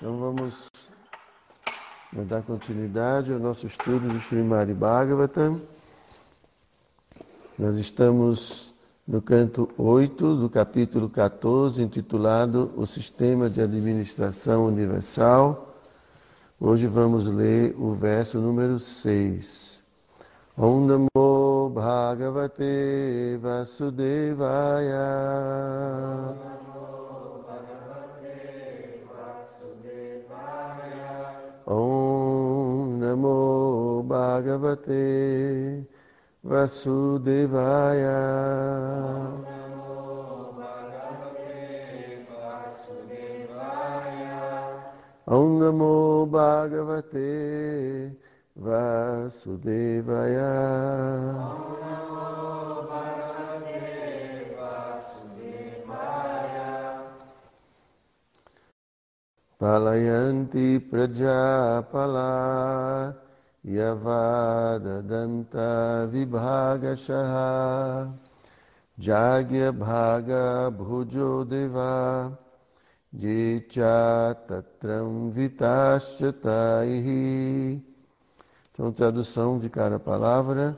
Então vamos dar continuidade ao nosso estudo do Srimad Bhagavatam. Nós estamos no canto 8 do capítulo 14, intitulado O Sistema de Administração Universal. Hoje vamos ler o verso número 6. Om Namo Bhagavate Vasudevaya. Om Namo Bhagavate Vasudevaya. Om Namo Bhagavate Palayanti Prajapala Yavadadanta Vibhagashaha Jagya Bhaga Bhujo Deva Jicha Tatram Vitashtaihi Então, tradução de cada palavra.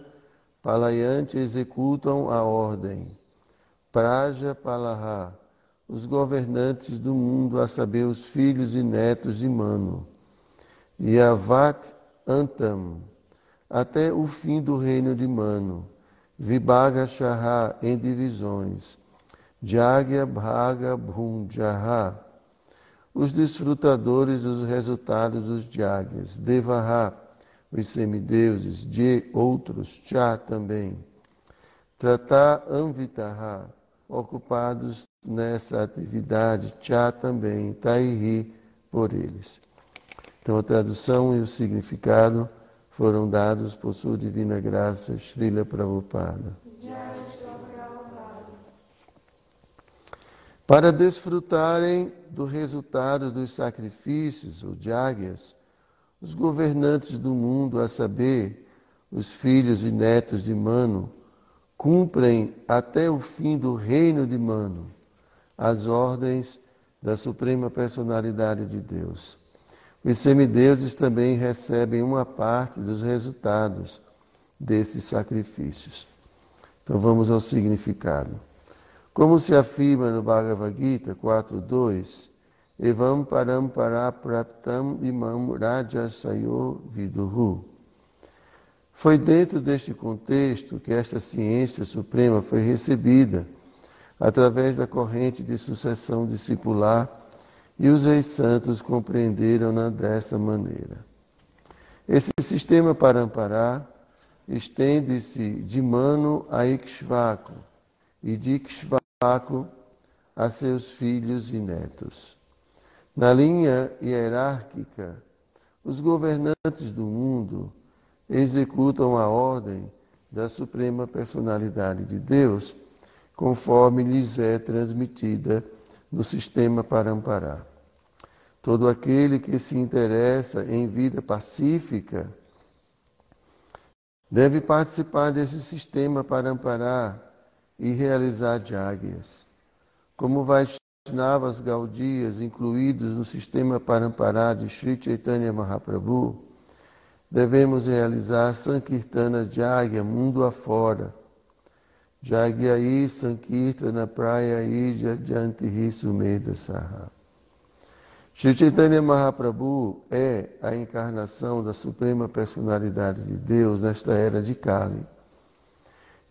Palayante executam a ordem. Praja Palaha os governantes do mundo, a saber, os filhos e netos de Mano. Yavat Antam, até o fim do reino de Mano. Vibhaga Shaha, em divisões. Jagya Bhaga Bhunjaha, os desfrutadores dos resultados dos Jagyas. Devaha, os semideuses. De outros, Cha também. Tratá Anvitaha, ocupados nessa atividade, Chá também, Tairi por eles. Então a tradução e o significado foram dados por sua divina graça, Srila Prabhupada. Para desfrutarem do resultado dos sacrifícios, ou jagyas, os governantes do mundo, a saber, os filhos e netos de Mano, cumprem até o fim do reino de Mano as ordens da Suprema Personalidade de Deus. Os semideuses também recebem uma parte dos resultados desses sacrifícios. Então vamos ao significado. Como se afirma no Bhagavad Gita 4.2, Evam param para praptam imam rajasayo viduhu. Foi dentro deste contexto que esta ciência suprema foi recebida através da corrente de sucessão discipular, e os reis santos compreenderam-na dessa maneira. Esse sistema para amparar estende-se de Mano a Ikshvaku e de Ikshvaku a seus filhos e netos. Na linha hierárquica, os governantes do mundo executam a ordem da Suprema Personalidade de Deus conforme lhes é transmitida no sistema Paramparar. Todo aquele que se interessa em vida pacífica deve participar desse sistema Paramparar e realizar jáguias. Como Vaishnavas Gaudias incluídos no sistema Paramparar de Sri Chaitanya Mahaprabhu, devemos realizar Sankirtana Jagya mundo afora Jagyai Sankirtana Praya Ija Jantihi Sumeda Saha. Shri Chaitanya Mahaprabhu é a encarnação da Suprema Personalidade de Deus nesta era de Kali.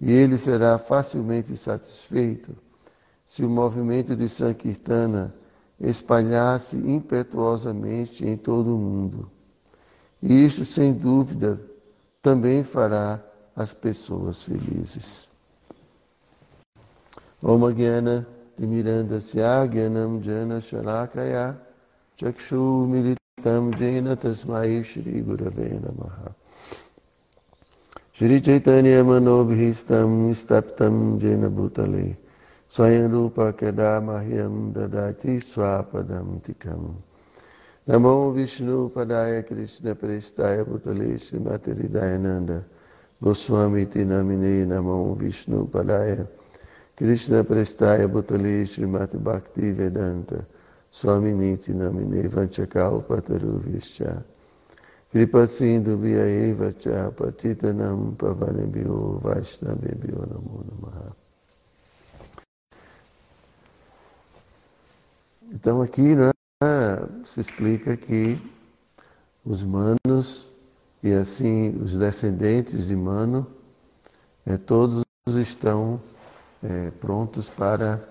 E ele será facilmente satisfeito se o movimento de Sankirtana espalhar-se impetuosamente em todo o mundo. E isso, sem dúvida, também fará as pessoas felizes. Om Gyana Timirandasya Gyanam Jana Shalakaya Chakshu Militam Jena Tasmai Shri Gurave Namaha Shri Chaitanya Manobhistam Staptam Jena Bhutale Swayam Rupa Kadamahyam Dadati Swapadam Tikam Namo Vishnu Padaya Krishna Prestaya Bhutale Srimati Hridayananda. Goswami Tinamine Namo Vishnu Padaya Krishna Prestaya Bhutali Srimati Bhakti Vedanta. Swaminiti namine vanchakaupataruvishcha Kripasindubhyaeva cha patitanam pavanebhyo vaishnavebhyo namo né, se explica que os manos e assim os descendentes de Mano, é, todos estão é, prontos para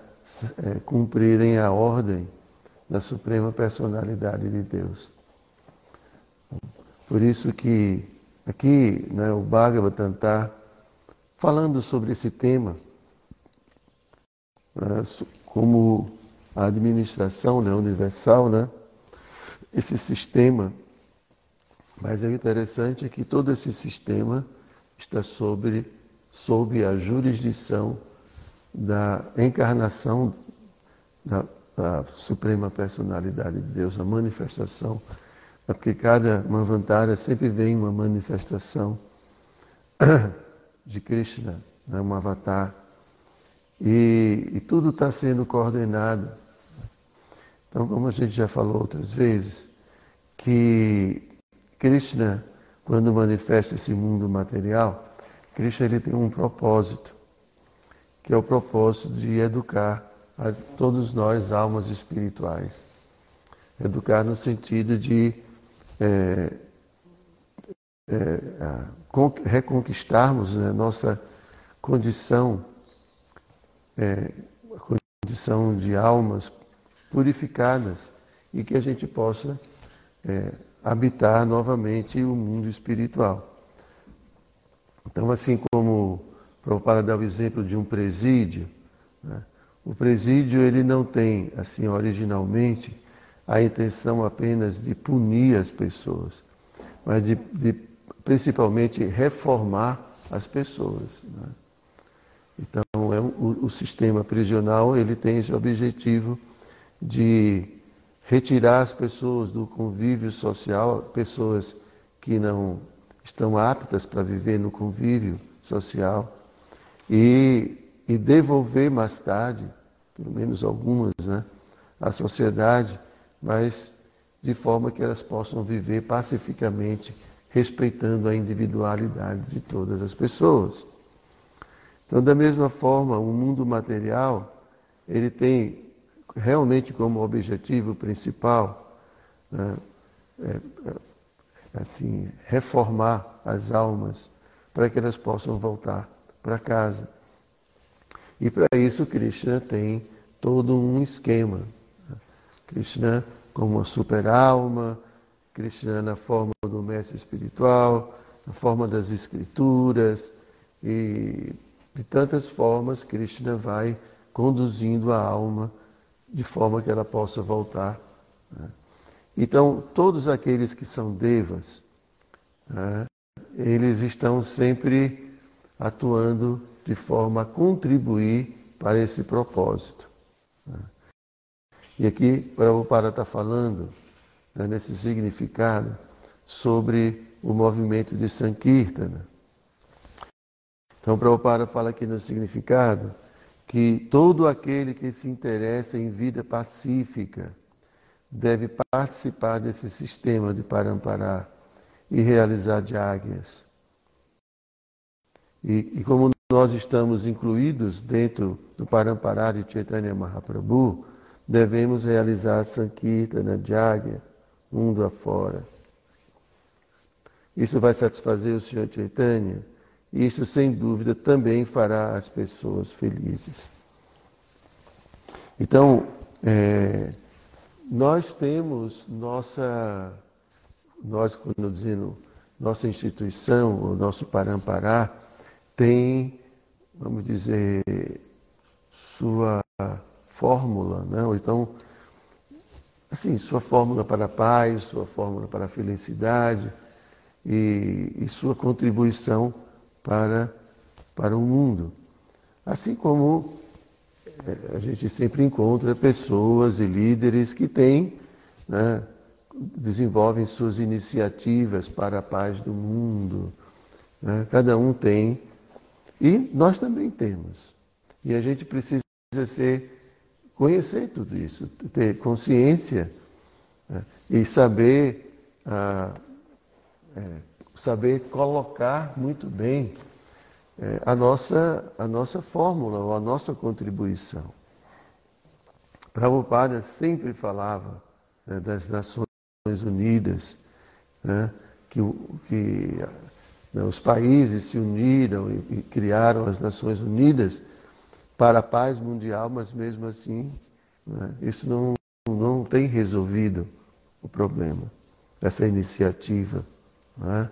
é, cumprirem a ordem da Suprema Personalidade de Deus. Por isso que aqui né, o Bhagavatam está falando sobre esse tema, né, como a administração né, universal, né, esse sistema. Mas o interessante é que todo esse sistema está sobre, sob a jurisdição da encarnação da, da Suprema Personalidade de Deus, a manifestação. É porque cada Manvantara sempre vem uma manifestação de Krishna, né, um avatar. E, e tudo está sendo coordenado. Então, como a gente já falou outras vezes, que Krishna, quando manifesta esse mundo material, Krishna ele tem um propósito, que é o propósito de educar a todos nós, almas espirituais. Educar no sentido de é, é, reconquistarmos né, nossa condição, é, condição de almas purificadas e que a gente possa é, habitar novamente o mundo espiritual. Então, assim como para dar o exemplo de um presídio, né, o presídio ele não tem, assim, originalmente, a intenção apenas de punir as pessoas, mas de, de principalmente reformar as pessoas. Né? Então, é, o, o sistema prisional ele tem esse objetivo de retirar as pessoas do convívio social, pessoas que não estão aptas para viver no convívio social, e, e devolver mais tarde, pelo menos algumas, né, à sociedade, mas de forma que elas possam viver pacificamente, respeitando a individualidade de todas as pessoas. Então, da mesma forma, o mundo material, ele tem realmente como objetivo principal né, é, é, assim, reformar as almas para que elas possam voltar para casa. E para isso Krishna tem todo um esquema. Krishna como uma super-alma, Krishna na forma do mestre espiritual, na forma das escrituras, e de tantas formas Krishna vai conduzindo a alma de forma que ela possa voltar. Né? Então, todos aqueles que são devas, né, eles estão sempre atuando de forma a contribuir para esse propósito. Né? E aqui Prabhupada está falando, né, nesse significado, sobre o movimento de Sankirtana. Então, Prabhupada fala aqui no significado que todo aquele que se interessa em vida pacífica deve participar desse sistema de Parampará e realizar diáguias. E, e, como nós estamos incluídos dentro do Parampará de Chaitanya Mahaprabhu, devemos realizar Sankirtana Jagya, mundo afora. Isso vai satisfazer o Senhor Chaitanya isso, sem dúvida, também fará as pessoas felizes. Então, é, nós temos nossa, nós, quando dizendo, nossa instituição, o nosso Parampará, tem, vamos dizer, sua fórmula, né? ou então, assim, sua fórmula para a paz, sua fórmula para a felicidade e, e sua contribuição para, para o mundo. Assim como é, a gente sempre encontra pessoas e líderes que têm, né, desenvolvem suas iniciativas para a paz do mundo. Né? Cada um tem. E nós também temos. E a gente precisa ser conhecer tudo isso, ter consciência né? e saber, ah, é, saber colocar muito bem é, a, nossa, a nossa fórmula ou a nossa contribuição. Prabhupada sempre falava né, das Nações Unidas, né, que, que né, os países se uniram e, e criaram as Nações Unidas para a paz mundial, mas mesmo assim né, isso não, não tem resolvido o problema, essa iniciativa. Né?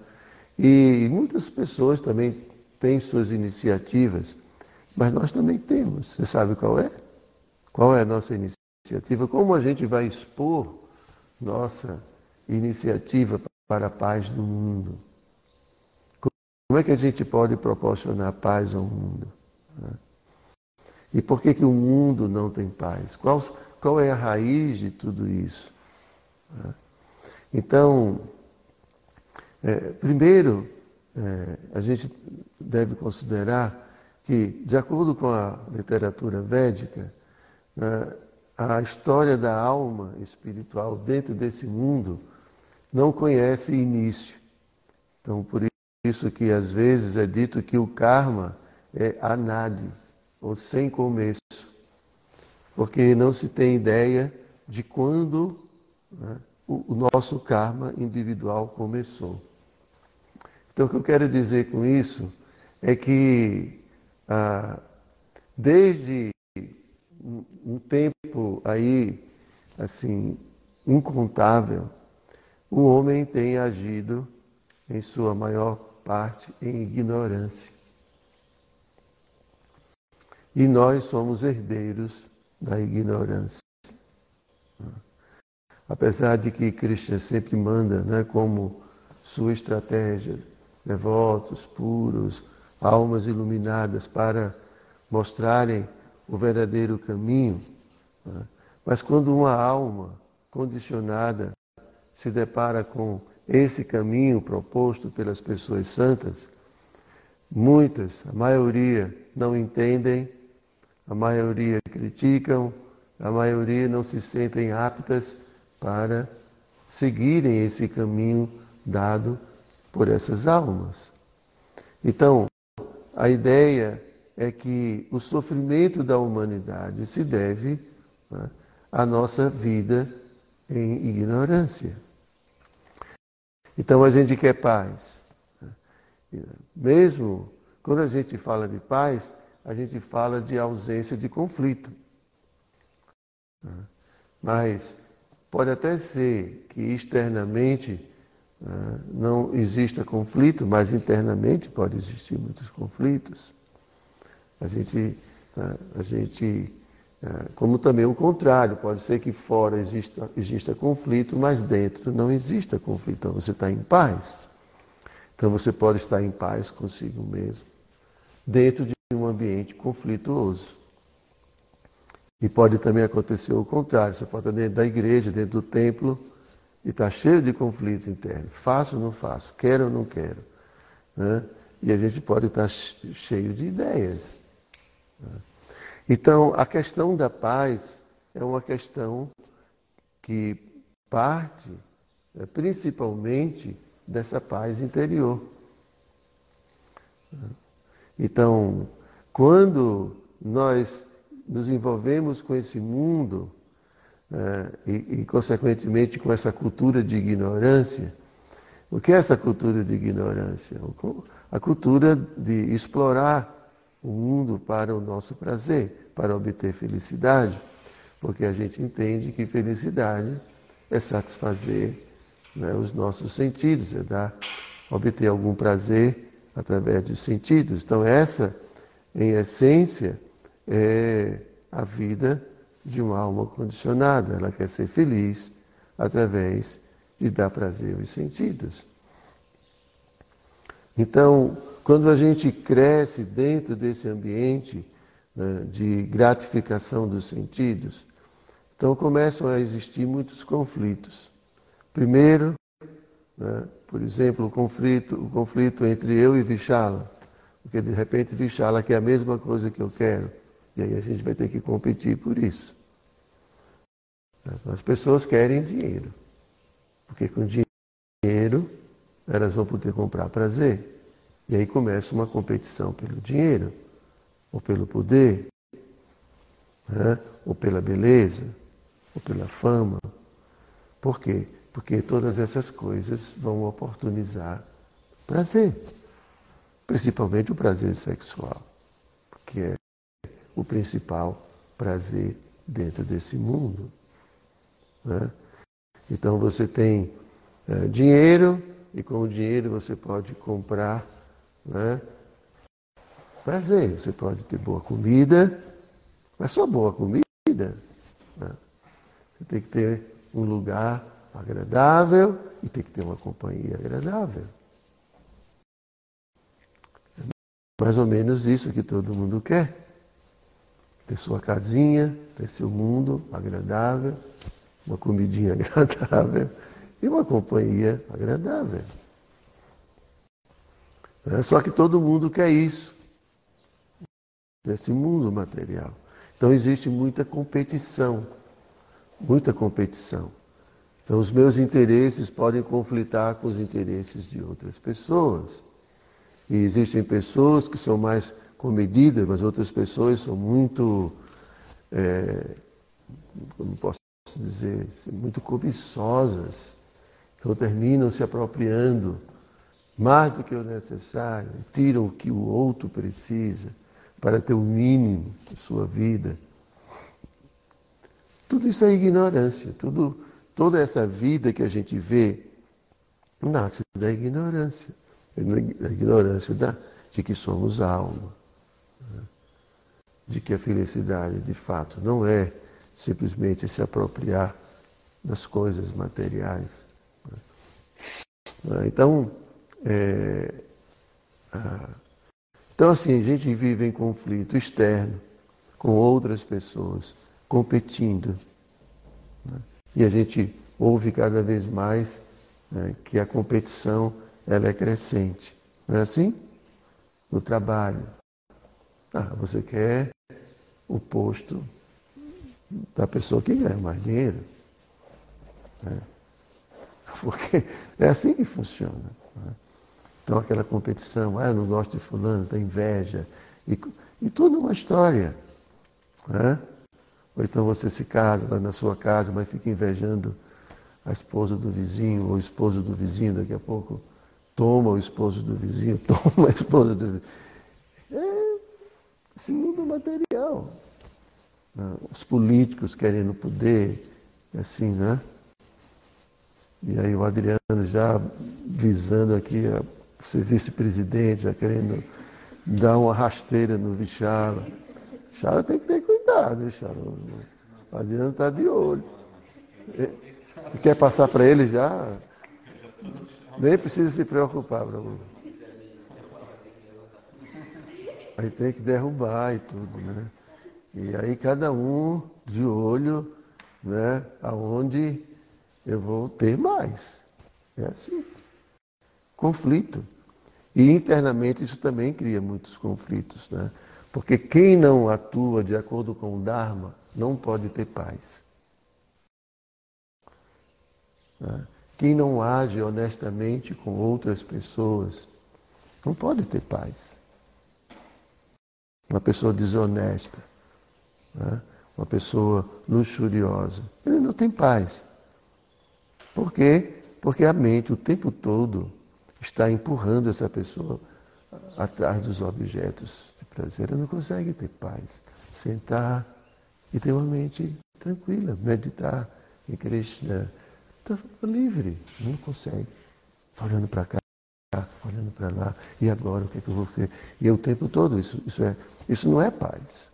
E muitas pessoas também têm suas iniciativas, mas nós também temos. Você sabe qual é? Qual é a nossa iniciativa? Como a gente vai expor nossa iniciativa para a paz do mundo? Como é que a gente pode proporcionar paz ao mundo? E por que, que o mundo não tem paz? Qual, qual é a raiz de tudo isso? Então, é, primeiro, é, a gente deve considerar que, de acordo com a literatura védica, né, a história da alma espiritual dentro desse mundo não conhece início. Então, por isso que às vezes é dito que o karma é anadi, ou sem começo, porque não se tem ideia de quando né, o, o nosso karma individual começou. Então, o que eu quero dizer com isso é que ah, desde um, tempo aí, assim, incontável, o homem tem agido, em sua maior parte, em ignorância. E nós somos herdeiros da ignorância. Apesar de que Krishna sempre manda né, como sua estratégia devotos, puros, almas iluminadas para mostrarem o verdadeiro caminho. Né? Mas quando uma alma condicionada se depara com esse caminho proposto pelas pessoas santas, muitas, a maioria, não entendem a maioria criticam, a maioria não se sentem aptas para seguirem esse caminho dado por essas almas. Então, a ideia é que o sofrimento da humanidade se deve né, à nossa vida em ignorância. Então a gente quer paz. Mesmo quando a gente fala de paz, a gente fala de ausência de conflito. Mas pode até ser que externamente não exista conflito, mas internamente pode existir muitos conflitos. A gente, a gente como também o contrário, pode ser que fora exista, exista conflito, mas dentro não exista conflito. Então você está em paz. Então você pode estar em paz consigo mesmo, dentro de um ambiente conflituoso. E pode também acontecer o contrário. Você pode estar dentro da igreja, dentro do templo, e está cheio de conflito interno. Faço ou não faço? Quero ou não quero? Né? E a gente pode estar cheio de ideias. Né? Então, a questão da paz é uma questão que parte né, principalmente dessa paz interior. Né? Então, quando nós nos envolvemos com esse mundo e, e, consequentemente, com essa cultura de ignorância, o que é essa cultura de ignorância? A cultura de explorar o mundo para o nosso prazer, para obter felicidade, porque a gente entende que felicidade é satisfazer né, os nossos sentidos, é dar, obter algum prazer através dos sentidos. Então, essa, em essência, é a vida de uma alma condicionada. Ela quer ser feliz através de dar prazer aos sentidos. Então, quando a gente cresce dentro desse ambiente né, de gratificação dos sentidos, então começam a existir muitos conflitos. Primeiro, né, por exemplo, o conflito, o conflito entre eu e Vichala. Porque de repente Vichala quer a mesma coisa que eu quero. E aí a gente vai ter que competir por isso. As pessoas querem dinheiro. Porque com dinheiro elas vão poder comprar prazer. E aí começa uma competição pelo dinheiro, ou pelo poder, né? ou pela beleza, ou pela fama. Por quê? Porque todas essas coisas vão oportunizar prazer, principalmente o prazer sexual, que é o principal prazer dentro desse mundo. Né? Então você tem é, dinheiro e com o dinheiro você pode comprar né, prazer. Você pode ter boa comida, mas só boa comida. Né? Você tem que ter um lugar agradável e tem que ter uma companhia agradável. Mais ou menos isso que todo mundo quer. Ter sua casinha, ter seu mundo agradável, uma comidinha agradável e uma companhia agradável. É, só que todo mundo quer isso, nesse mundo material. Então existe muita competição, muita competição. Então os meus interesses podem conflitar com os interesses de outras pessoas. E existem pessoas que são mais comedidas, mas outras pessoas são muito, é, como posso dizer, muito cobiçosas. Então terminam se apropriando mais do que o necessário, tiram o que o outro precisa para ter o mínimo de sua vida. Tudo isso é ignorância. Tudo, toda essa vida que a gente vê nasce da ignorância. Da ignorância da, de que somos alma. Né? De que a felicidade, de fato, não é simplesmente se apropriar das coisas materiais. Né? Então, é, ah, então, assim, a gente vive em conflito externo com outras pessoas, competindo. Né? E a gente ouve cada vez mais né, que a competição ela é crescente. Não é assim? No trabalho. Ah, você quer o posto da pessoa que ganha mais dinheiro. Né? Porque é assim que funciona. Né? Então aquela competição, ah, não gosto de fulano, tem inveja. E, e tudo uma história. Né? Ou então você se casa, está na sua casa, mas fica invejando a esposa do vizinho, ou o esposo do vizinho, daqui a pouco toma o esposo do vizinho, toma a esposa do vizinho. É esse mundo material. Né? Os políticos querendo poder, assim, né? E aí o Adriano já visando aqui a ser vice-presidente, já querendo dar uma rasteira no Vichala. Vichala tem que ter cuidado, Vichala. O Adriano está de olho. Quer passar para ele já? Nem precisa se preocupar, Bruno. Aí tem que derrubar e tudo, né? E aí cada um de olho, né, aonde eu vou ter mais. É assim conflito. E internamente isso também cria muitos conflitos, né? Porque quem não atua de acordo com o Dharma não pode ter paz. Né? Quem não age honestamente com outras pessoas não pode ter paz. Uma pessoa desonesta, né? uma pessoa luxuriosa, ele não tem paz. Por quê? Porque a mente o tempo todo está empurrando essa pessoa atrás dos objetos de prazer. Ela não consegue ter paz. Sentar e ter uma mente tranquila, meditar em Krishna. Está livre, não consegue. Está olhando para cá, olhando para lá. E agora o que, é que eu vou fazer? E o tempo todo isso, isso, é, isso não é paz.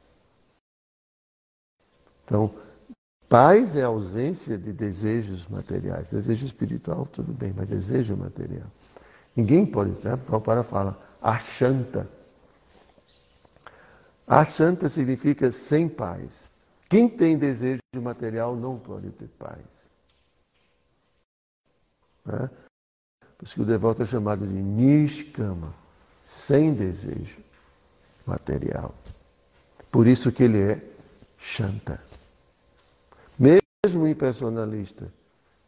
Então, paz é ausência de desejos materiais. Desejo espiritual, tudo bem, mas desejo material. Ninguém pode, né? Prabhupada fala, achanta. Achanta significa sem paz. Quem tem desejo material não pode ter paz. Né? Por isso que o devoto é chamado de nishkama, sem desejo material. Por isso que ele é shanta. Mesmo impersonalista,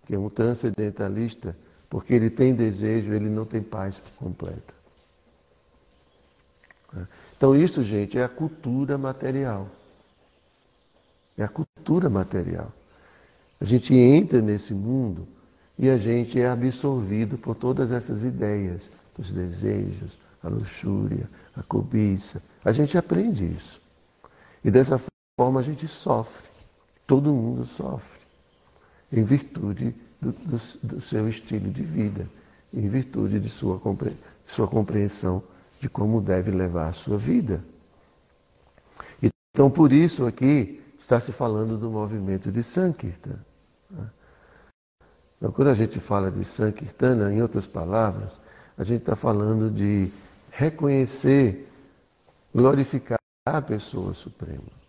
que é um transcendentalista, porque ele tem desejo, ele não tem paz completa. Então, isso, gente, é a cultura material. É a cultura material. A gente entra nesse mundo e a gente é absorvido por todas essas ideias, os desejos, a luxúria, a cobiça. A gente aprende isso. E dessa forma a gente sofre. Todo mundo sofre. Em virtude do, do, do seu estilo de vida, em virtude de sua, compre, sua compreensão de como deve levar a sua vida. Então, por isso aqui está se falando do movimento de Sankirtan. Então, quando a gente fala de Sankirtana, em outras palavras, a gente está falando de reconhecer, glorificar a pessoa suprema.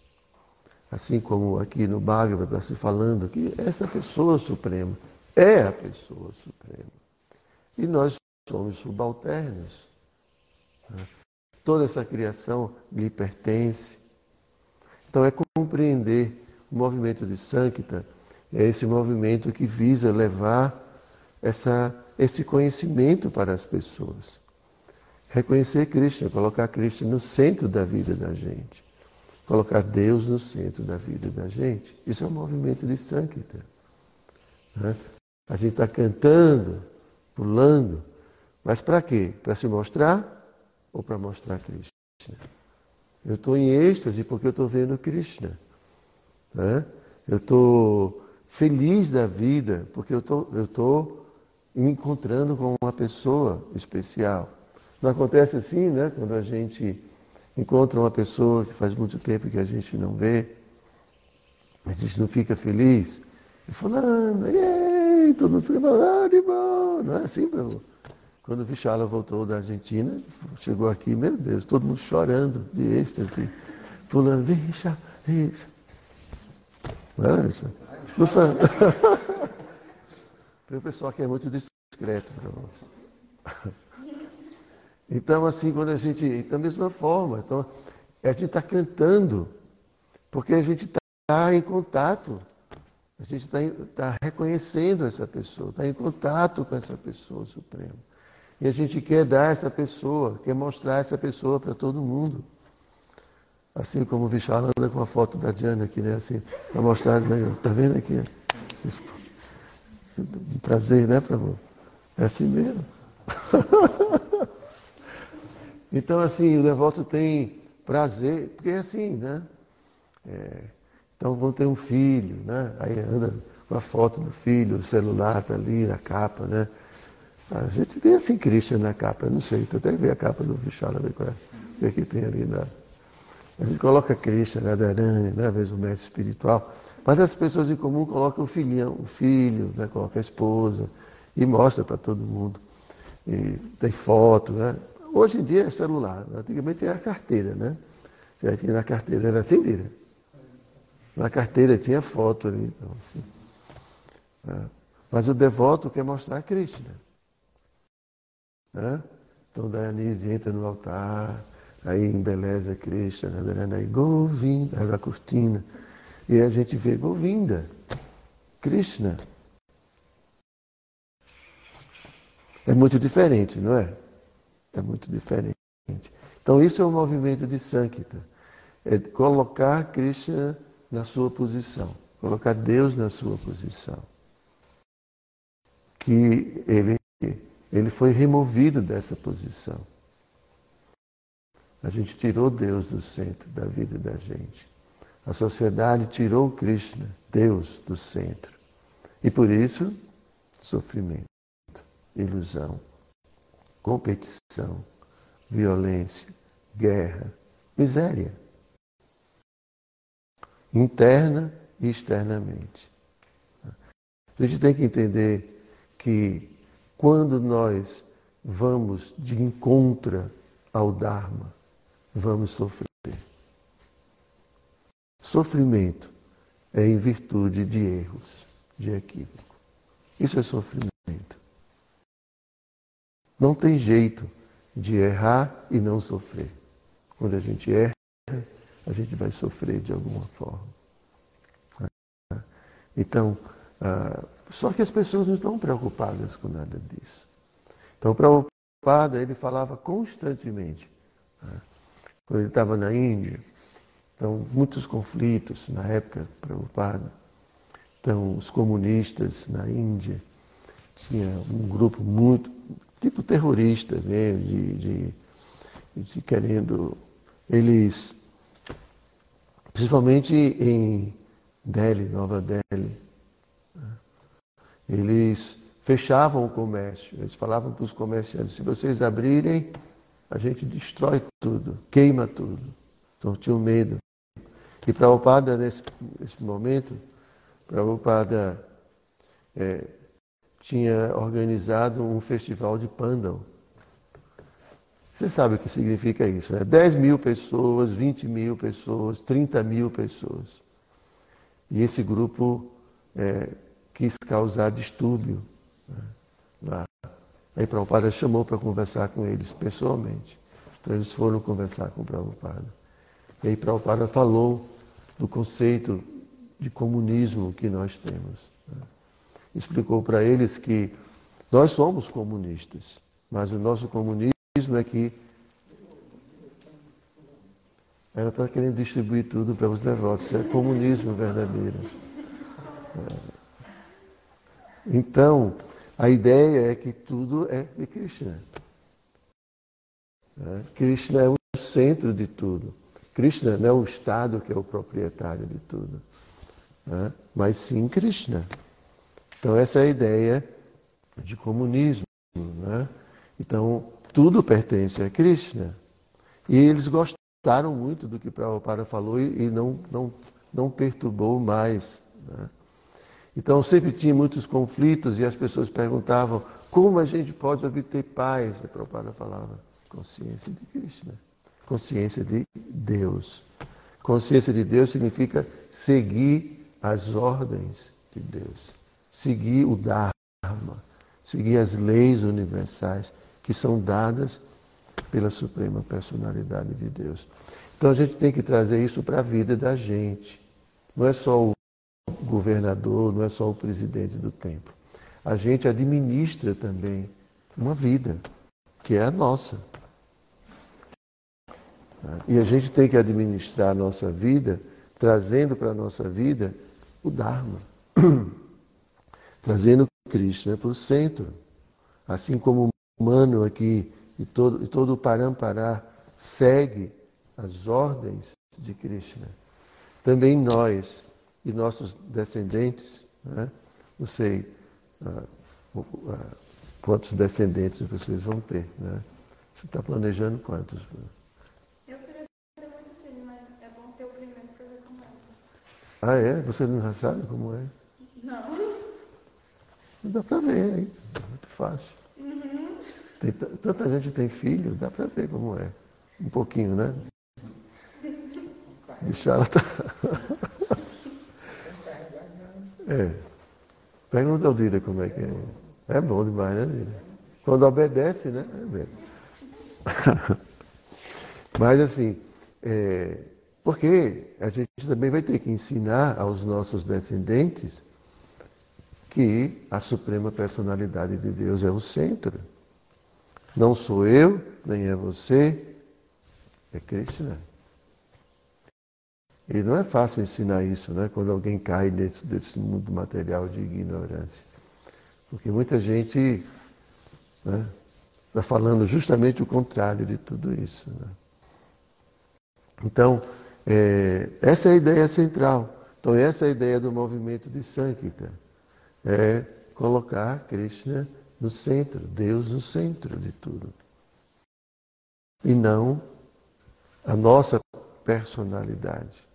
Assim como aqui no Bhagavad está se falando que essa pessoa suprema é a pessoa suprema. E nós somos subalternos. Né? Toda essa criação lhe pertence. Então é compreender o movimento de Sankta, é esse movimento que visa levar essa, esse conhecimento para as pessoas. Reconhecer Krishna, colocar Krishna no centro da vida da gente. Colocar Deus no centro da vida da gente. Isso é um movimento de Sankita. Né? A gente está cantando, pulando, mas para quê? Para se mostrar ou para mostrar Krishna? Eu estou em êxtase porque eu estou vendo Krishna. Né? Eu estou feliz da vida porque eu tô, estou me encontrando com uma pessoa especial. Não acontece assim, né? Quando a gente encontra uma pessoa que faz muito tempo que a gente não vê, a gente não fica feliz. E fulano, ei, todo mundo fica falando, de bom. Não é assim, meu? Quando o Vichala voltou da Argentina, chegou aqui, meu Deus, todo mundo chorando de êxtase. Fulano, Vichala, Vichala. Não era isso? Não foi? Tem um pessoal que é muito discreto. Então, assim, quando a gente. Da mesma forma, então, a gente está cantando, porque a gente está em contato. A gente está tá reconhecendo essa pessoa, está em contato com essa pessoa suprema. E a gente quer dar essa pessoa, quer mostrar essa pessoa para todo mundo. Assim como o Vichala anda com a foto da Diana aqui, né? Assim, para mostrar, né? Tá vendo aqui? Um prazer, né, para É assim mesmo. então, assim, o devoto tem prazer, porque é assim, né? É, então vão ter um filho, né? Aí anda com a foto do filho, o celular está ali na capa, né? A gente tem assim Christian na capa, eu não sei, tu até ver a capa do Vichala, ver qual é, o é que tem ali na. A gente coloca Krishna, Radharani, né, às vezes o mestre espiritual, mas as pessoas em comum colocam o filhão, o filho, né, coloca a esposa e mostra para todo mundo. E tem foto, né? Hoje em dia é celular, antigamente era a carteira, né? Já tinha na carteira, era assim, Dira? Na carteira tinha foto ali, então, assim. É. Mas o devoto quer mostrar Krishna. Né? Então Dayanise entra no altar, aí embeleza Krishna, né? aí Govinda, abre a cortina. E a gente vê Govinda, Krishna. É muito diferente, não é? É muito diferente. Então isso é o um movimento de Sankita. É colocar Krishna na sua posição. Colocar Deus na sua posição. Que ele ele foi removido dessa posição. A gente tirou Deus do centro da vida da gente. A sociedade tirou Krishna, Deus, do centro. E por isso, sofrimento, ilusão, competição, violência, guerra, miséria. Interna e externamente. A gente tem que entender que quando nós vamos de encontro ao Dharma, vamos sofrer. Sofrimento é em virtude de erros, de equívoco. Isso é sofrimento. Não tem jeito de errar e não sofrer. Quando a gente erra, a gente vai sofrer de alguma forma. Então, ah, só que as pessoas não estão preocupadas com nada disso. Então, o Prabhupada, ele falava constantemente. Né? Quando ele estava na Índia, então, muitos conflitos na época Prabhupada. Então, os comunistas na Índia, tinha um grupo muito, tipo terrorista mesmo, de, de, de querendo. Eles, principalmente em Delhi, Nova Delhi, eles fechavam o comércio. Eles falavam para os comerciantes: se vocês abrirem, a gente destrói tudo, queima tudo. Então tinham medo. E Prabhupada, nesse, nesse momento, Prabhupada é, tinha organizado um festival de Pandal. Você sabe o que significa isso, né? 10 mil pessoas, 20 mil pessoas, 30 mil pessoas. E esse grupo é, quis causar distúrbio né, lá. Aí Prabhupada chamou para conversar com eles pessoalmente. Então eles foram conversar com Prabhupada. E aí Prabhupada falou do conceito de comunismo que nós temos. Explicou para eles que nós somos comunistas, mas o nosso comunismo é que ela está querendo distribuir tudo para os devotos. Isso é comunismo verdadeiro. É. Então, a ideia é que tudo é de Krishna. É, Krishna é o centro de tudo. Krishna não é o Estado que é o proprietário de tudo, né? mas sim Krishna. Então, essa é a ideia de comunismo. Né? Então, tudo pertence a Krishna. E eles gostaram muito do que Prabhupada falou e, não, não, não perturbou mais. Né? Então sempre tinha muitos conflitos e as pessoas perguntavam como a gente pode obter paz. A Prabhupada falava, consciência de Krishna, consciência de Deus. Consciência de Deus significa seguir as ordens de Deus, seguir o Dharma, seguir as leis universais que são dadas pela Suprema Personalidade de Deus. Então a gente tem que trazer isso para a vida da gente. Não é só o governador, não é só o presidente do templo. A gente administra também uma vida, que é a nossa. E a gente tem que administrar a nossa vida, trazendo para a nossa vida o Dharma. trazendo Cristo né, para o centro. Assim como o humano aqui e todo, e todo o Parampará segue as ordens de Krishna. Também nós e nossos descendentes, né? não sei ah, ah, quantos descendentes vocês vão ter. Né? Você está planejando quantos? Eu queria ter muitos filhos, mas é bom ter o primeiro para ver como é. Ah, é? Você não sabe como é? Não. Dá para ver, hein? Muito fácil. Uhum. Tem, tanta gente tem filho, dá para ver como é. Um pouquinho, né? Deixa tá... É. Pergunta ao Dira como é que é. É bom demais, né, Dira? Quando obedece, né? É mesmo. Mas assim, é, porque a gente também vai ter que ensinar aos nossos descendentes que a suprema personalidade de Deus é o centro. Não sou eu, nem é você, é Krishna. E não é fácil ensinar isso, né? Quando alguém cai dentro desse mundo material de ignorância. Porque muita gente está né, tá falando justamente o contrário de tudo isso. Né? Então, é, essa é a ideia central. Então, essa é a ideia do movimento de Sankita. É colocar Krishna no centro, Deus no centro de tudo. E não a nossa personalidade.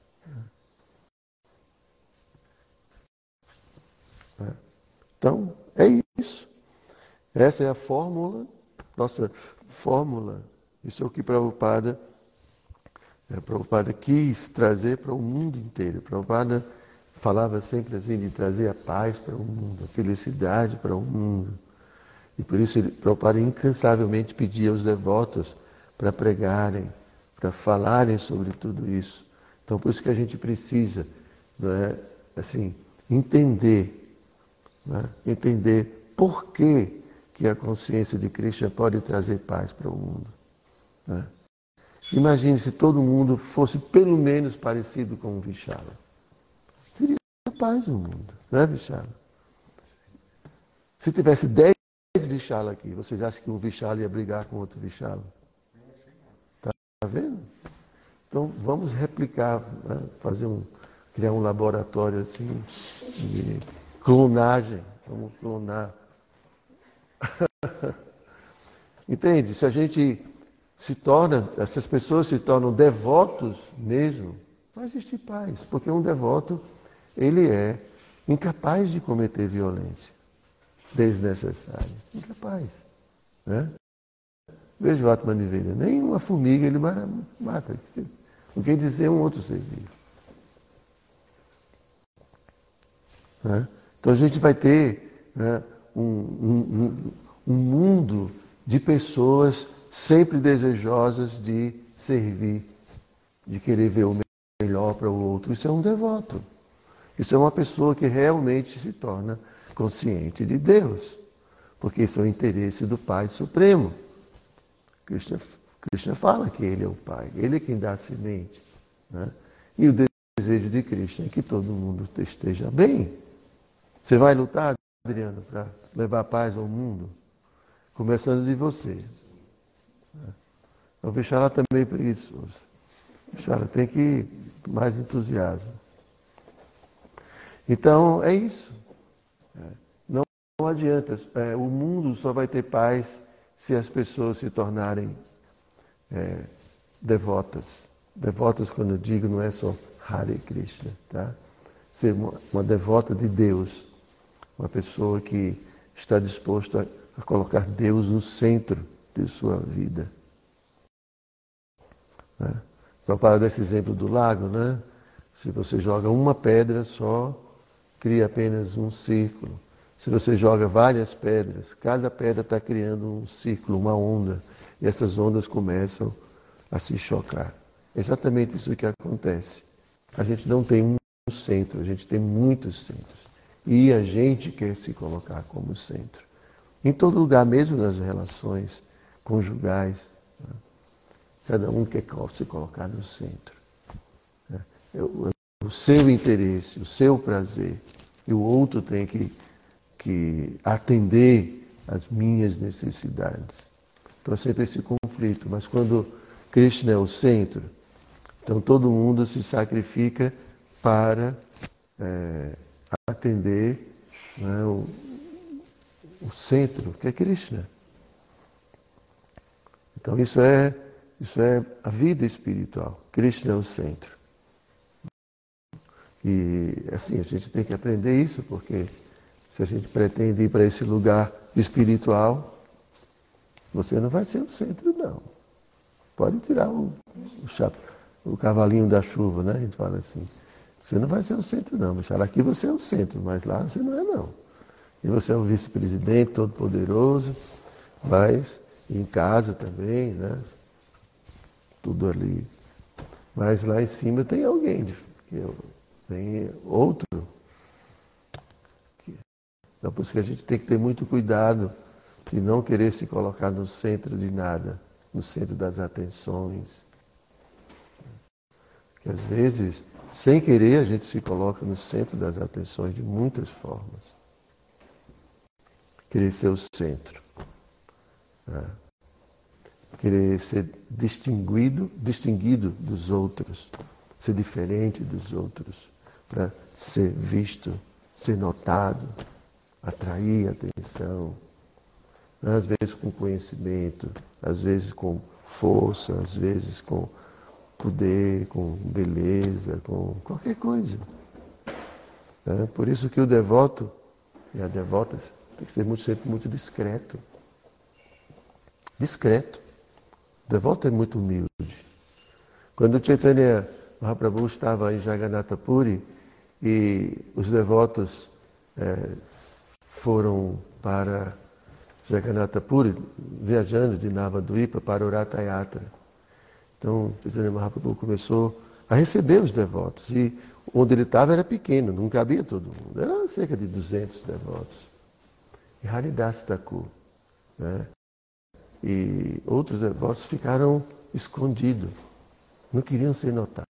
Então, é isso. Essa é a fórmula, nossa fórmula. Isso é o que Prabhupada, é, Prabhupada quis trazer para o mundo inteiro. Prabhupada falava sempre assim de trazer a paz para o mundo, a felicidade para o mundo. E por isso ele, Prabhupada incansavelmente pedia aos devotos para pregarem, para falarem sobre tudo isso. Então por isso que a gente precisa, não é, assim, entender, né? entender por que, que a consciência de Krishna pode trazer paz para o mundo. Né? Imagine se todo mundo fosse pelo menos parecido com o Vishala. Paz no mundo, não é Vishala? Se tivesse dez Vishala aqui, vocês acham que um Vishala ia brigar com outro Vishala? Está vendo? Então vamos replicar, né? fazer um, criar um laboratório assim de clonagem. Vamos clonar. Entende? Se a gente se torna, essas pessoas se tornam devotos mesmo, não existe paz, porque um devoto, ele é incapaz de cometer violência desnecessária. Incapaz. Né? Veja o Atmaniveda, nem uma formiga ele mata. O que dizer um outro ser vivo. Né? Então a gente vai ter né, um, um, um mundo de pessoas sempre desejosas de servir, de querer ver o melhor para o outro. Isso é um devoto. Isso é uma pessoa que realmente se torna consciente de Deus, porque isso é o interesse do Pai Supremo. Krishna, Krishna fala que Ele é o Pai, Ele é quem dá a semente. Né? E o desejo de Krishna é que todo mundo esteja bem. Você vai lutar, Adriano, para levar paz ao mundo? Começando de você. O Bichala também é preguiçoso. Bichala tem que mais entusiasmo. Então, é isso. É. Não, não adianta. É, o mundo só vai ter paz se as pessoas se tornarem é, devotas. Devotas, quando eu digo, não é só Hare Krishna, tá? Ser uma, uma devota de Deus. Uma pessoa que está disposta a, a colocar Deus no centro de sua vida. Né? Para desse exemplo do lago, né? Se você joga uma pedra só, cria apenas um círculo. Se você joga várias pedras, cada pedra está criando um círculo, uma onda, e essas ondas começam a se chocar. É exatamente isso que acontece. A gente não tem um centro, a gente tem muitos centros. E a gente quer se colocar como centro. Em todo lugar, mesmo nas relações conjugais, né? cada um quer se colocar no centro. Né? O seu interesse, o seu prazer, e o outro tem que, que atender às minhas necessidades. Então é sempre esse conflito. Mas quando Krishna é o centro, então todo mundo se sacrifica para é, atender né, o, o centro, que é Krishna. Então isso é, isso é a vida espiritual. Krishna é o centro. E assim, a gente tem que aprender isso, porque se a gente pretende ir para esse lugar espiritual, você não vai ser o centro, não. Pode tirar o, o, o cavalinho da chuva, né? A gente fala assim. Você não vai ser o centro, não. Michel. Aqui você é o centro, mas lá você não é, não. E você é o vice-presidente todo-poderoso, mas em casa também, né? Tudo ali. Mas lá em cima tem alguém, tem outro. Então por isso que a gente tem que ter muito cuidado de não querer se colocar no centro de nada, no centro das atenções. Que às vezes, sem querer, a gente se coloca no centro das atenções de muitas formas. Querer ser o centro. Né? Querer ser distinguido, distinguido dos outros, ser diferente dos outros, para ser visto, ser notado, atrair atenção. Às vezes com conhecimento, às vezes com força, às vezes com poder, com beleza, com qualquer coisa. É, por isso que o devoto e a devota tem que ser muito, sempre muito discreto discreto. O devoto é muito humilde. Quando o Chaitanya Mahaprabhu estava em Jagannatha Puri e os devotos é, foram para Jagannatha Puri, viajando de Navaduipa para Urata Yatra. Então, Chaitanya Mahaprabhu começou a receber os devotos. E onde ele estava era pequeno, não cabia todo mundo. Era cerca de 200 devotos. E Haridas Thakur, né? E outros devotos ficaram escondidos, não queriam ser notados.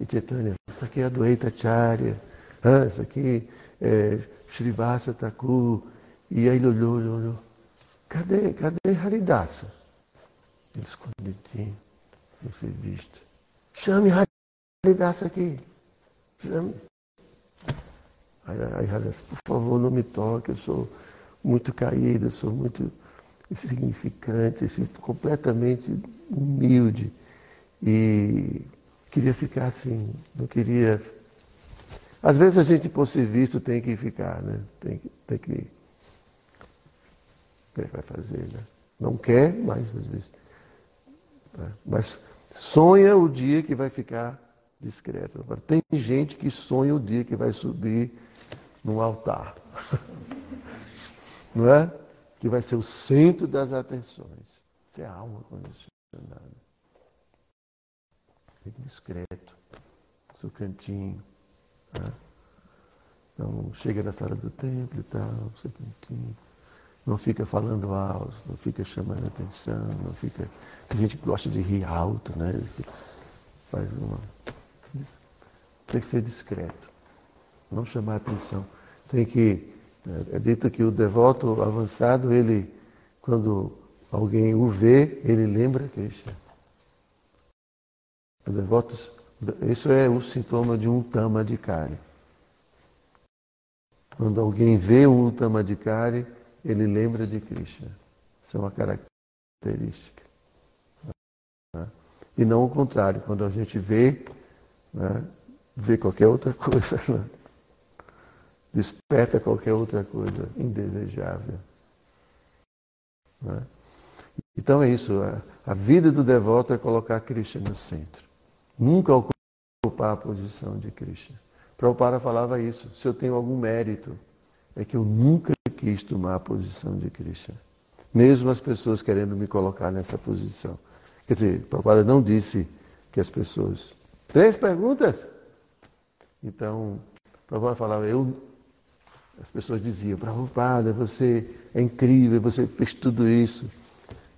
E Chaitanya, isso aqui é a Dueita Charya, ah, isso aqui é Srivasa Thakur. E aí ele olhou, olhou, cadê, cadê Haridasa? Ele escondidinho, não ser visto. Chame Haridasa aqui. Chame. Aí, aí Haridasa, por favor, não me toque, eu sou muito caído, eu sou muito insignificante, assim, completamente humilde. E queria ficar assim, não queria. Às vezes a gente, por ser visto, tem que ficar, né? Tem que. Tem que... O que é vai fazer, né? Não quer, mas às vezes. Né? Mas sonha o dia que vai ficar discreto. Agora, tem gente que sonha o dia que vai subir num altar. Não é? que vai ser o centro das atenções. Isso é alma condicionada. Fique discreto, seu cantinho. Tá? Então, chega na sala do templo e tal, seu cantinho. Não fica falando alto, não fica chamando atenção, não fica. Tem gente que gosta de rir alto, né? Faz uma. Tem que ser discreto. Não chamar atenção. Tem que é dito que o devoto avançado, ele, quando alguém o vê, ele lembra Krishna. O devoto, isso é o sintoma de um tamadikari. Quando alguém vê um tamadikari, ele lembra de Krishna. Isso é uma característica. E não o contrário, quando a gente vê, né, vê qualquer outra coisa. Né? desperta qualquer outra coisa indesejável. É? Então é isso, a, a, vida do devoto é colocar Krishna no centro. Nunca ocupar a posição de Krishna. Prabhupada falava isso, se eu tenho algum mérito, é que eu nunca quis tomar a posição de Krishna. Mesmo as pessoas querendo me colocar nessa posição. Quer dizer, Prabhupada não disse que as pessoas. Três perguntas? Então, Prabhupada falava, eu as pessoas diziam, Prabhupada, você é incrível, você fez tudo isso.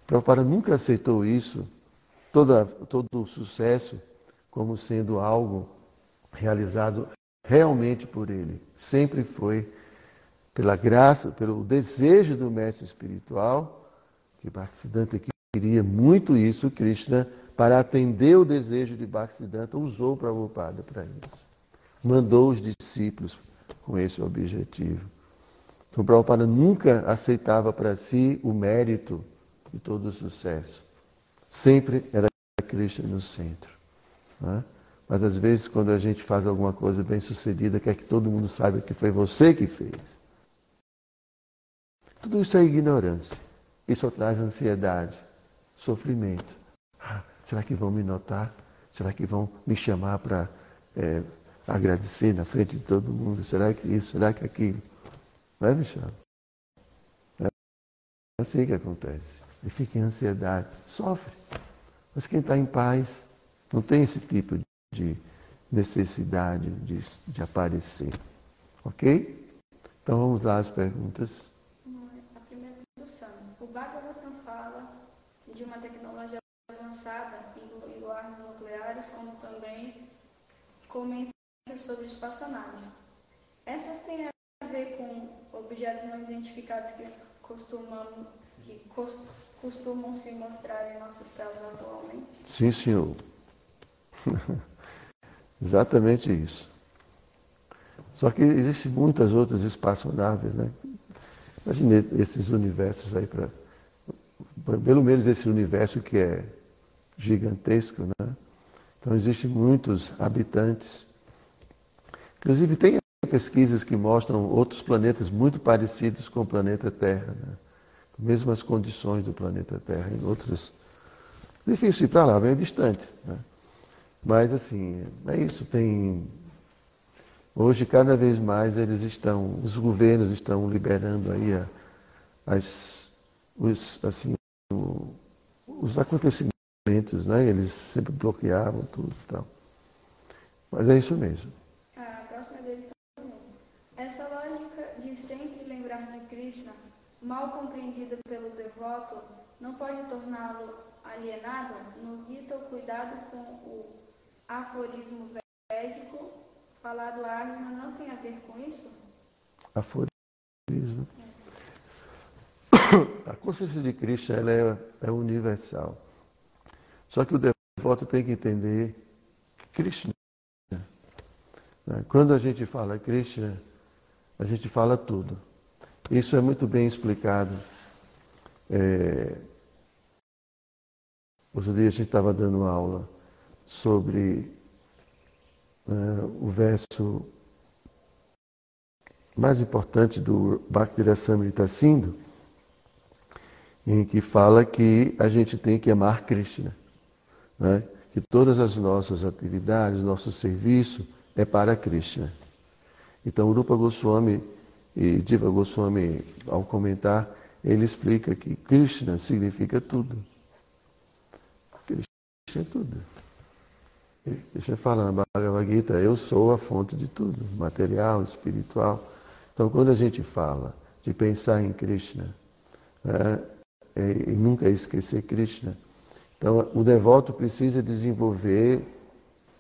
Prabhupada nunca aceitou isso, toda, todo o sucesso, como sendo algo realizado realmente por ele. Sempre foi pela graça, pelo desejo do mestre espiritual, que Bhaktisiddhanta queria muito isso, Krishna, para atender o desejo de Bhaktisiddhanta, usou Prabhupada para isso. Mandou os discípulos com esse objetivo. Então, Prabhupada nunca aceitava para si o mérito de todo o sucesso. Sempre era Krishna no centro. É? Mas às vezes, quando a gente faz alguma coisa bem sucedida, quer que todo mundo saiba que foi você que fez. Tudo isso é ignorância. Isso traz ansiedade, sofrimento. Ah, será que vão me notar? Será que vão me chamar para é, agradecer na frente de todo mundo. Será que isso? Será que aquilo? Não é, Michel? É assim que acontece. E fica em ansiedade, sofre. Mas quem está em paz não tem esse tipo de necessidade de, de aparecer. Ok? Então vamos lá as perguntas. A primeira é do Sam. O Bhagavatam fala de uma tecnologia avançada, incluindo armas nucleares, como também comenta sobre espaçonaves. Essas têm a ver com objetos não identificados que costumam, que costumam se mostrar em nossos céus atualmente? Sim, senhor. Exatamente isso. Só que existem muitas outras espaçonaves, né? Imagine esses universos aí para. Pelo menos esse universo que é gigantesco, né? Então existem muitos habitantes Inclusive, tem pesquisas que mostram outros planetas muito parecidos com o planeta Terra, né? mesmas condições do planeta Terra, em outros. Difícil ir para lá, bem distante. Né? Mas, assim, é isso. Tem. Hoje, cada vez mais, eles estão, os governos estão liberando aí a, as, os, assim, o, os acontecimentos, né? Eles sempre bloqueavam tudo e tal. Mas é isso mesmo. A próxima dele também. Essa lógica de sempre lembrar de Krishna, mal compreendida pelo devoto, não pode torná-lo alienado? No cuidado com o aforismo védico falado a Arjuna não tem a ver com isso? Aforismo. A consciência de Krishna ela é, é universal. Só que o devoto tem que entender que Krishna. Né? Quando a gente fala Krishna, a gente fala tudo. Isso é muito bem explicado. É... Outro dia a gente estava dando aula sobre uh, o verso mais importante do Bhakti Rasamrita Sindhu, em que fala que a gente tem que amar Krishna. Né? Que todas as nossas atividades, nosso serviço é para Krishna. Então, Rupa Goswami e Diva Goswami, ao comentar, ele explica que Krishna significa tudo. Krishna é tudo. Krishna fala na Bhagavad Gita, eu sou a fonte de tudo, material, espiritual. Então, quando a gente fala de pensar em Krishna né, e nunca esquecer Krishna, então o devoto precisa desenvolver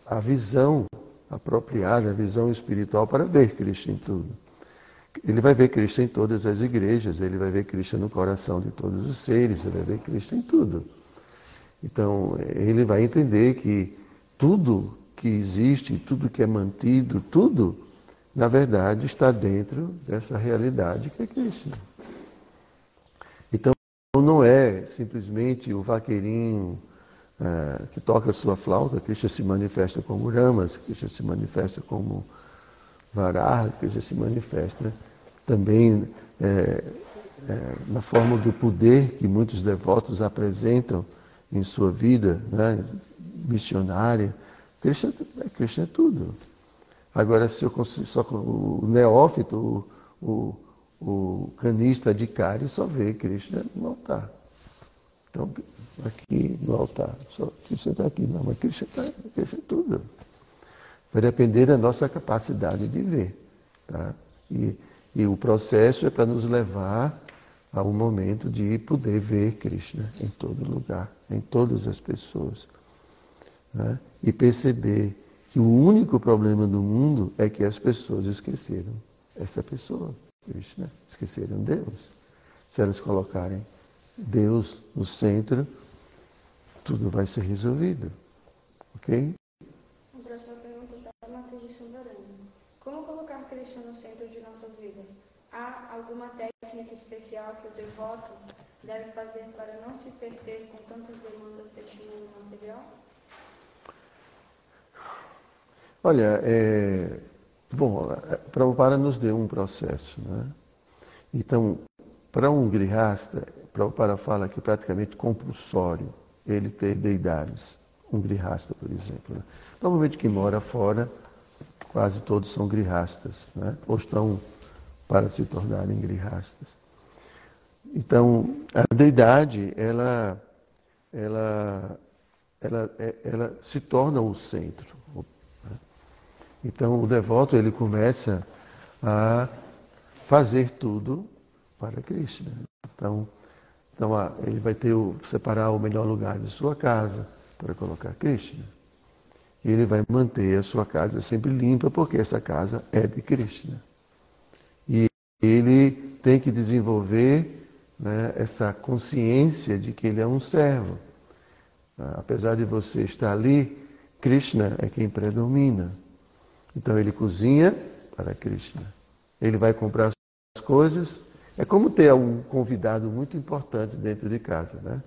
a visão apropriada, a visão espiritual para ver Krishna em tudo. Ele vai ver Krishna em todas as igrejas, ele vai ver Krishna no coração de todos os seres, ele vai ver Krishna em tudo. Então, ele vai entender que tudo que existe, tudo que é mantido, tudo, na verdade, está dentro dessa realidade que é Krishna. Então, não é simplesmente o vaqueirinho é, que toca a sua flauta, Krishna se manifesta como Ramas, Krishna se manifesta como Varaha, Krishna se manifesta também é, é, na forma do poder que muitos devotos apresentam em sua vida, né? Missionária. Krishna, é, Krishna é tudo. Agora, se eu consigo, só o neófito, o, o, canista de Kari só vê Krishna no altar. Então, aqui no altar, só Krishna está aqui, não, mas Krishna está Krishna é tudo. Vai depender da nossa capacidade de ver. Tá? E, e o processo é para nos levar a um momento de poder ver Krishna em todo lugar, em todas as pessoas né? e perceber que o único problema do mundo é que as pessoas esqueceram essa pessoa, Krishna, esqueceram Deus. Se elas colocarem Deus no centro, tudo vai ser resolvido. Ok? Próxima pergunta da Matheus de. Como colocar Krishna no centro de nossas vidas? Há alguma técnica especial que o devoto deve fazer para não se perder com tantas demandas deste mundo material? Olha, é, bom, Prabhupada nos deu um processo. Né? Então, para um grihasta, Prabhupada fala que é praticamente compulsório ele ter deidades. Um grihasta, por exemplo. Né? Normalmente quem mora fora, quase todos são grihastas, né? ou estão para se tornarem grihastas. Então, a deidade, ela, ela, ela, ela, ela se torna o centro. Então o devoto ele começa a fazer tudo para Krishna. Então, então ele vai ter o, separar o melhor lugar de sua casa para colocar Krishna. E ele vai manter a sua casa sempre limpa, porque essa casa é de Krishna. E ele tem que desenvolver né, essa consciência de que ele é um servo. Apesar de você estar ali, Krishna é quem predomina. Então ele cozinha para Krishna. Ele vai comprar as coisas. É como ter um convidado muito importante dentro de casa, né?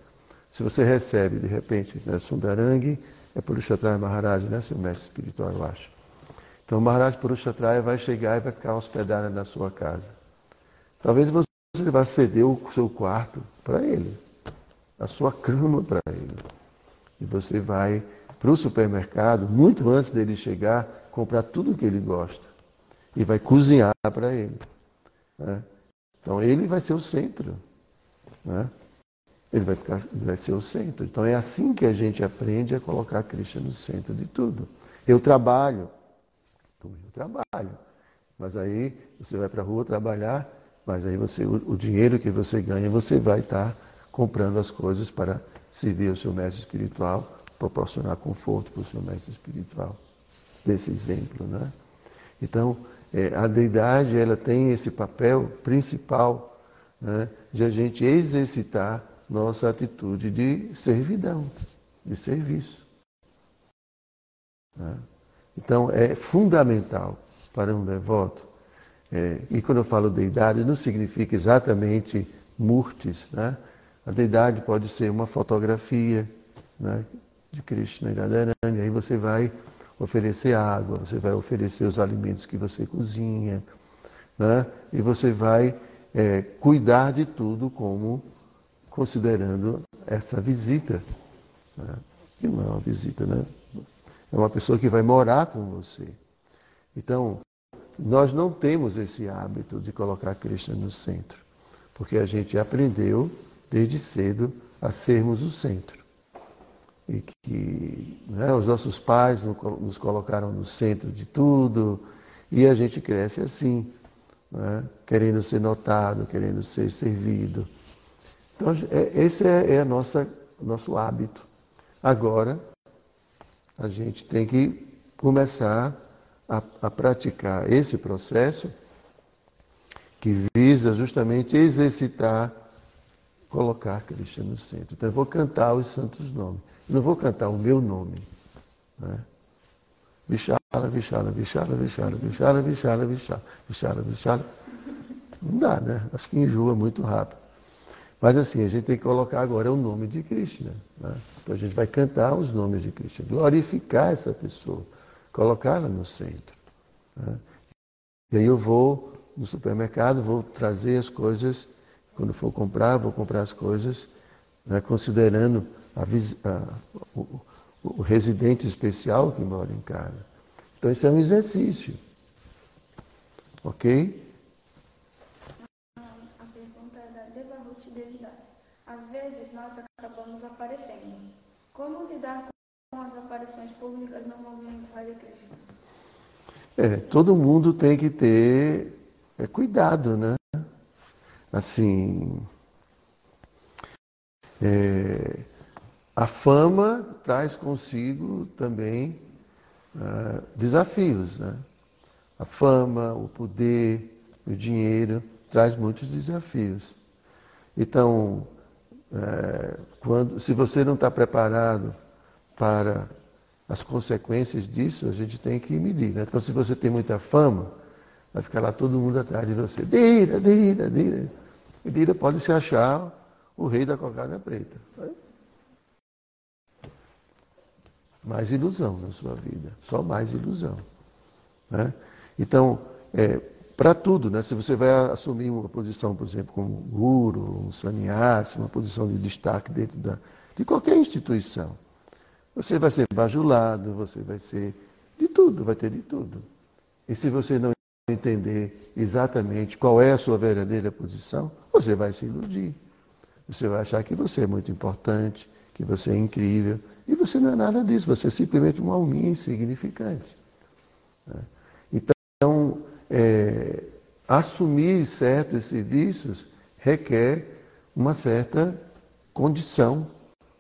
Se você recebe, de repente, né, Sundarangi, é Purushatraya Maharaj, né, seu mestre espiritual, eu acho. Então, Maharaj Purushatraya vai chegar e vai ficar hospedado na sua casa. Talvez você vá ceder o seu quarto para ele, a sua cama para ele. E você vai para o supermercado, muito antes dele chegar, comprar tudo o que ele gosta e vai cozinhar para ele. Né? Então ele vai ser o centro. Né? Ele vai, ficar, vai ser o centro. Então é assim que a gente aprende a colocar Krishna no centro de tudo. Eu trabalho. Eu trabalho. Mas aí você vai para a rua trabalhar, mas aí você, o, o, dinheiro que você ganha, você vai estar tá comprando as coisas para servir o seu mestre espiritual, proporcionar conforto para o seu mestre espiritual. Desse exemplo, né? Então, é, a deidade ela tem esse papel principal né, de a gente exercitar nossa atitude de servidão, de serviço. Né? Então é fundamental para um devoto, é, e quando eu falo deidade, não significa exatamente murtis. Né? A deidade pode ser uma fotografia né, de Krishna e Radharani, aí você vai oferecer água, você vai oferecer os alimentos que você cozinha, né? e você vai é, cuidar de tudo como considerando essa visita. Né? Que não é uma visita, né? É uma pessoa que vai morar com você. Então, nós não temos esse hábito de colocar Krishna no centro, porque a gente aprendeu desde cedo a sermos o centro e que né, os nossos pais nos colocaram no centro de tudo e a gente cresce assim, né, querendo ser notado, querendo ser servido. Então, é, esse é, é a nossa, nosso hábito. Agora, a gente tem que começar a, a praticar esse processo que visa justamente exercitar, colocar Cristo no centro. Então, eu vou cantar os santos nomes não vou cantar o meu nome. Né? Vichala, Vichala, Vichala, Vichala, Vichala, Vichala, Vichala, Vichala. Não dá, né? Acho que enjoa muito rápido. Mas assim, a gente tem que colocar agora o nome de Krishna. Né? Então a gente vai cantar os nomes de Krishna, glorificar essa pessoa, colocá-la no centro. Né? E aí eu vou no supermercado, vou trazer as coisas, quando for comprar, vou comprar as coisas, né, considerando a, a, o, o residente especial que mora em casa. Então isso é um exercício. Ok? A pergunta é da Devidas. Às vezes nós acabamos aparecendo. Como lidar com as aparições públicas no movimento Hare Krishna? É, todo mundo tem que ter é, cuidado, né? Assim, é, a fama traz consigo também uh, desafios. Né? A fama, o poder, o dinheiro traz muitos desafios. Então, é, quando, se você não está preparado para as consequências disso, a gente tem que medir. Né? Então, se você tem muita fama, vai ficar lá todo mundo atrás de você. Dira, dira, dira. Dira pode se achar o rei da cocada preta mais ilusão na sua vida, só mais ilusão. Né? Então, é, para tudo, né? se você vai assumir uma posição, por exemplo, como guru, um sannyasi, uma posição de destaque dentro da, de qualquer instituição, você vai ser bajulado, você vai ser de tudo, vai ter de tudo. E se você não entender exatamente qual é a sua verdadeira posição, você vai se iludir. Você vai achar que você é muito importante, que você é incrível, e você não é nada disso, você é simplesmente uma alminha insignificante. Né? Então, é, assumir certos serviços requer uma certa condição,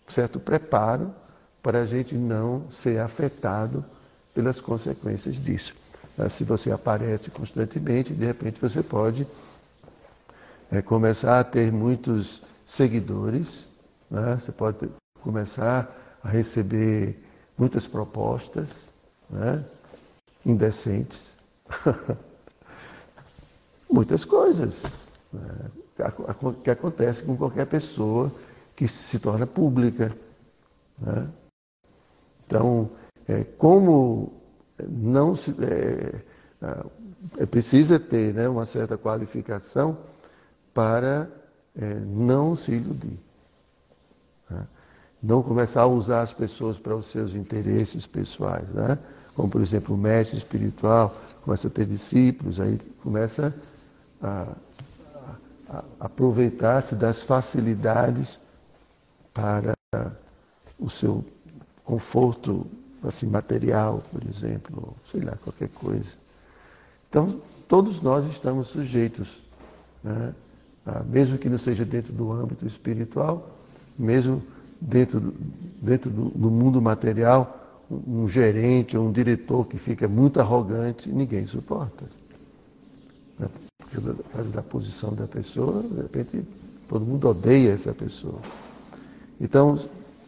um certo preparo para a gente não ser afetado pelas consequências disso. Né? Se você aparece constantemente, de repente você pode é, começar a ter muitos seguidores, né? você pode começar a receber muitas propostas né, indecentes, muitas coisas né, que acontecem com qualquer pessoa que se torna pública. Né? Então, é, como não se. É, é, precisa ter né, uma certa qualificação para é, não se iludir. Né? não começar a usar as pessoas para os seus interesses pessoais, né? Como, por exemplo, o mestre espiritual começa a ter discípulos, aí começa a, a, a aproveitar-se das facilidades para o seu conforto assim, material, por exemplo, sei lá, qualquer coisa. Então, todos nós estamos sujeitos, né? Ah, mesmo que não seja dentro do âmbito espiritual, mesmo dentro, dentro do, do mundo material, um, gerente ou um diretor que fica muito arrogante, ninguém suporta. Né? Porque da, posição da pessoa, de repente, todo mundo odeia essa pessoa. Então,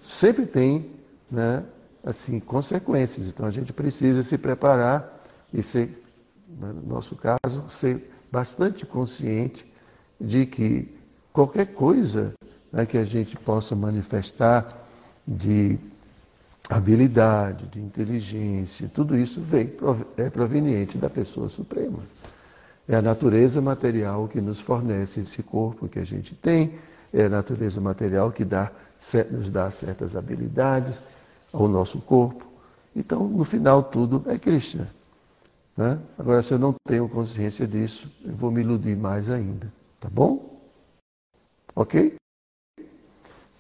sempre tem né, assim, consequências. Então a gente precisa se preparar e ser, no nosso caso, ser bastante consciente de que qualquer coisa né, que a gente possa manifestar de habilidade, de inteligência, tudo isso vem, é proveniente da pessoa suprema. É a natureza material que nos fornece esse corpo que a gente tem, é a natureza material que dá, nos dá certas habilidades, ao nosso corpo. Então, no final, tudo é Krishna. Né? Agora, se eu não tenho consciência disso, eu vou me iludir mais ainda. Tá bom? Ok?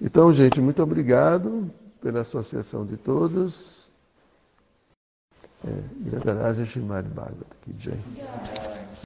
Então, gente, muito obrigado pela associação de todos. É, Bhagavad Ki Jai.